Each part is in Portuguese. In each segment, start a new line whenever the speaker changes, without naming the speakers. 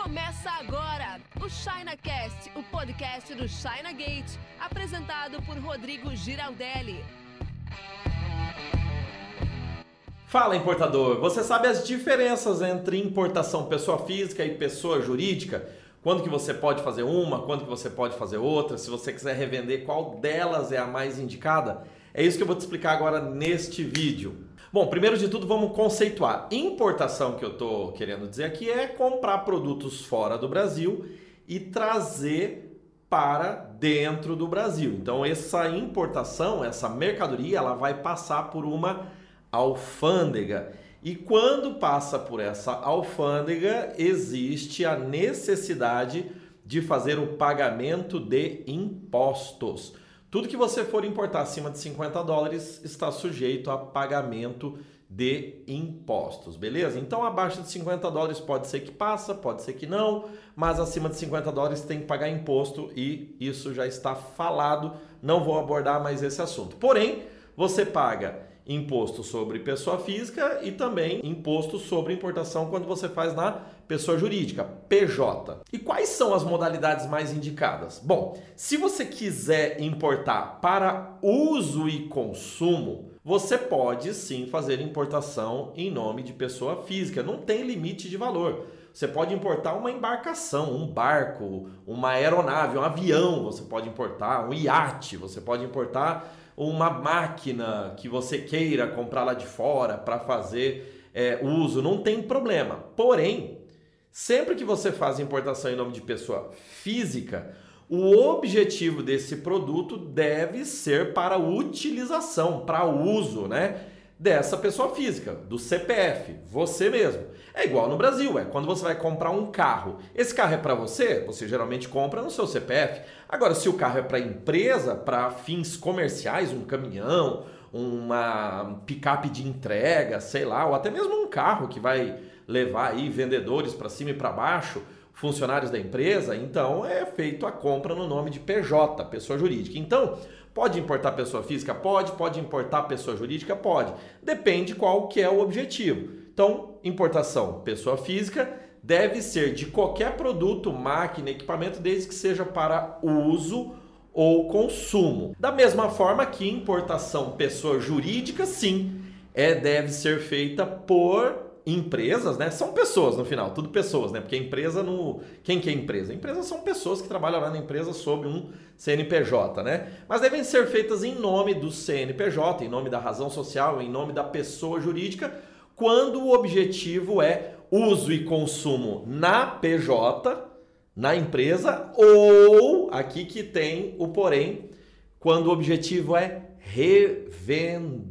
Começa agora o ChinaCast, o podcast do China Gate, apresentado por Rodrigo Giraldelli.
Fala importador, você sabe as diferenças entre importação pessoa física e pessoa jurídica? Quando que você pode fazer uma, quando que você pode fazer outra, se você quiser revender, qual delas é a mais indicada? É isso que eu vou te explicar agora neste vídeo. Bom, primeiro de tudo vamos conceituar. Importação que eu estou querendo dizer aqui é comprar produtos fora do Brasil e trazer para dentro do Brasil. Então essa importação, essa mercadoria, ela vai passar por uma alfândega. E quando passa por essa alfândega, existe a necessidade de fazer o pagamento de impostos. Tudo que você for importar acima de 50 dólares está sujeito a pagamento de impostos, beleza? Então abaixo de 50 dólares pode ser que passa, pode ser que não, mas acima de 50 dólares tem que pagar imposto e isso já está falado. Não vou abordar mais esse assunto. Porém, você paga imposto sobre pessoa física e também imposto sobre importação quando você faz na pessoa jurídica, PJ. E quais são as modalidades mais indicadas? Bom, se você quiser importar para uso e consumo, você pode sim fazer importação em nome de pessoa física, não tem limite de valor. Você pode importar uma embarcação, um barco, uma aeronave, um avião, você pode importar um iate, você pode importar uma máquina que você queira comprar lá de fora para fazer é, uso, não tem problema. Porém, sempre que você faz importação em nome de pessoa física, o objetivo desse produto deve ser para utilização, para uso, né? Dessa pessoa física, do CPF, você mesmo. É igual no Brasil, é quando você vai comprar um carro. Esse carro é para você, você geralmente compra no seu CPF. Agora, se o carro é para empresa, para fins comerciais, um caminhão, uma picape de entrega, sei lá, ou até mesmo um carro que vai levar aí vendedores para cima e para baixo, funcionários da empresa, então é feito a compra no nome de PJ, pessoa jurídica. Então, Pode importar pessoa física? Pode. Pode importar pessoa jurídica? Pode. Depende qual que é o objetivo. Então, importação pessoa física deve ser de qualquer produto, máquina, equipamento, desde que seja para uso ou consumo. Da mesma forma que importação pessoa jurídica, sim, é deve ser feita por empresas, né? São pessoas no final, tudo pessoas, né? Porque empresa no. Quem que é empresa? Empresas são pessoas que trabalham lá na empresa sob um CNPJ, né? Mas devem ser feitas em nome do CNPJ, em nome da razão social, em nome da pessoa jurídica, quando o objetivo é uso e consumo na PJ, na empresa, ou aqui que tem o porém, quando o objetivo é revender.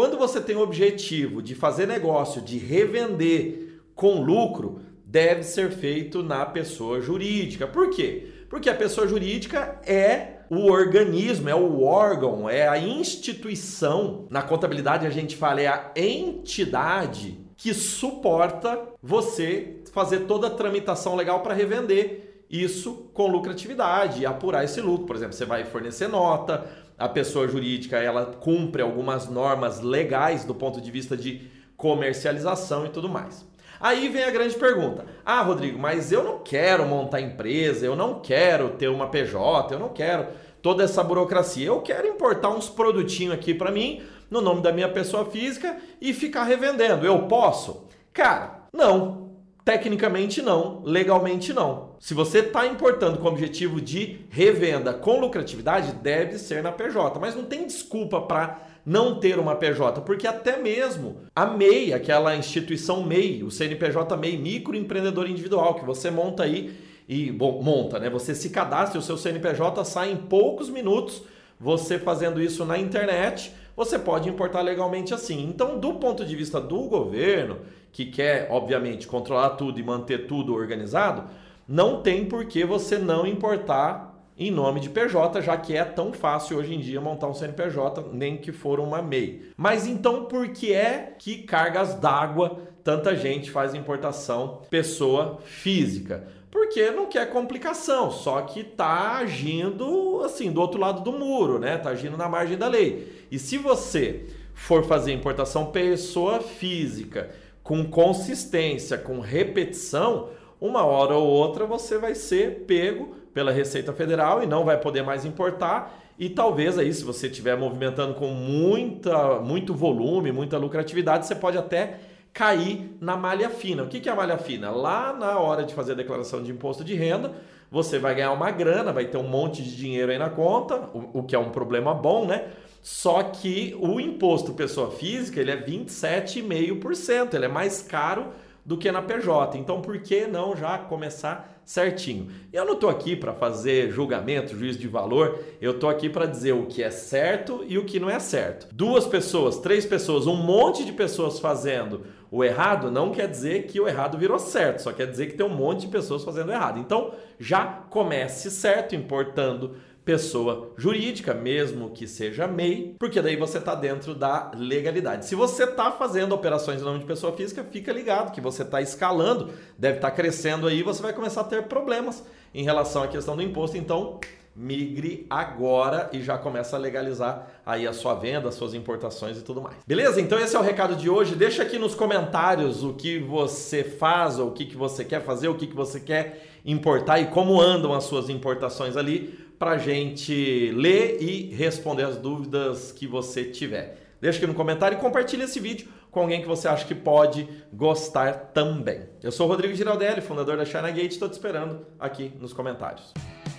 Quando você tem o objetivo de fazer negócio, de revender com lucro, deve ser feito na pessoa jurídica. Por quê? Porque a pessoa jurídica é o organismo, é o órgão, é a instituição. Na contabilidade a gente fala é a entidade que suporta você fazer toda a tramitação legal para revender isso com lucratividade e apurar esse lucro. Por exemplo, você vai fornecer nota, a pessoa jurídica ela cumpre algumas normas legais do ponto de vista de comercialização e tudo mais. Aí vem a grande pergunta: Ah, Rodrigo, mas eu não quero montar empresa, eu não quero ter uma PJ, eu não quero toda essa burocracia. Eu quero importar uns produtinhos aqui para mim, no nome da minha pessoa física e ficar revendendo. Eu posso? Cara, não. Tecnicamente não, legalmente não. Se você está importando com o objetivo de revenda com lucratividade, deve ser na PJ. Mas não tem desculpa para não ter uma PJ, porque até mesmo a MEI, aquela instituição MEI, o CNPJ MEI, microempreendedor individual, que você monta aí e bom, monta, né? Você se cadastra, o seu CNPJ sai em poucos minutos. Você fazendo isso na internet, você pode importar legalmente assim. Então, do ponto de vista do governo, que quer, obviamente, controlar tudo e manter tudo organizado, não tem por que você não importar em nome de PJ, já que é tão fácil hoje em dia montar um CNPJ, nem que for uma MEI. Mas então por que é que cargas d'água tanta gente faz importação pessoa física? Porque não quer complicação, só que tá agindo assim do outro lado do muro, né? Tá agindo na margem da lei. E se você for fazer importação pessoa física com consistência, com repetição, uma hora ou outra você vai ser pego pela Receita Federal e não vai poder mais importar. E talvez aí, se você estiver movimentando com muita, muito volume, muita lucratividade, você pode até cair na malha fina. O que é a malha fina? Lá na hora de fazer a declaração de imposto de renda, você vai ganhar uma grana, vai ter um monte de dinheiro aí na conta, o, que é um problema bom, né? Só que o imposto pessoa física ele é 27,5%, ele é mais caro do que na PJ. Então, por que não já começar certinho? Eu não estou aqui para fazer julgamento, juízo de valor, eu estou aqui para dizer o que é certo e o que não é certo. Duas pessoas, três pessoas, um monte de pessoas fazendo o errado não quer dizer que o errado virou certo, só quer dizer que tem um monte de pessoas fazendo errado. Então, já comece certo, importando pessoa jurídica, mesmo que seja MEI, porque daí você está dentro da legalidade. Se você está fazendo operações em nome de pessoa física, fica ligado que você está escalando, deve estar tá crescendo aí, você vai começar a ter problemas em relação à questão do imposto. Então, migre agora e já começa a legalizar aí a sua venda, as suas importações e tudo mais. Beleza? Então esse é o recado de hoje. Deixa aqui nos comentários o que você faz ou o que, que você quer fazer, o que, que você quer importar e como andam as suas importações ali para gente ler e responder as dúvidas que você tiver. Deixa aqui no comentário e compartilhe esse vídeo com alguém que você acha que pode gostar também. Eu sou o Rodrigo Giraldelli, fundador da China Gate, estou te esperando aqui nos comentários.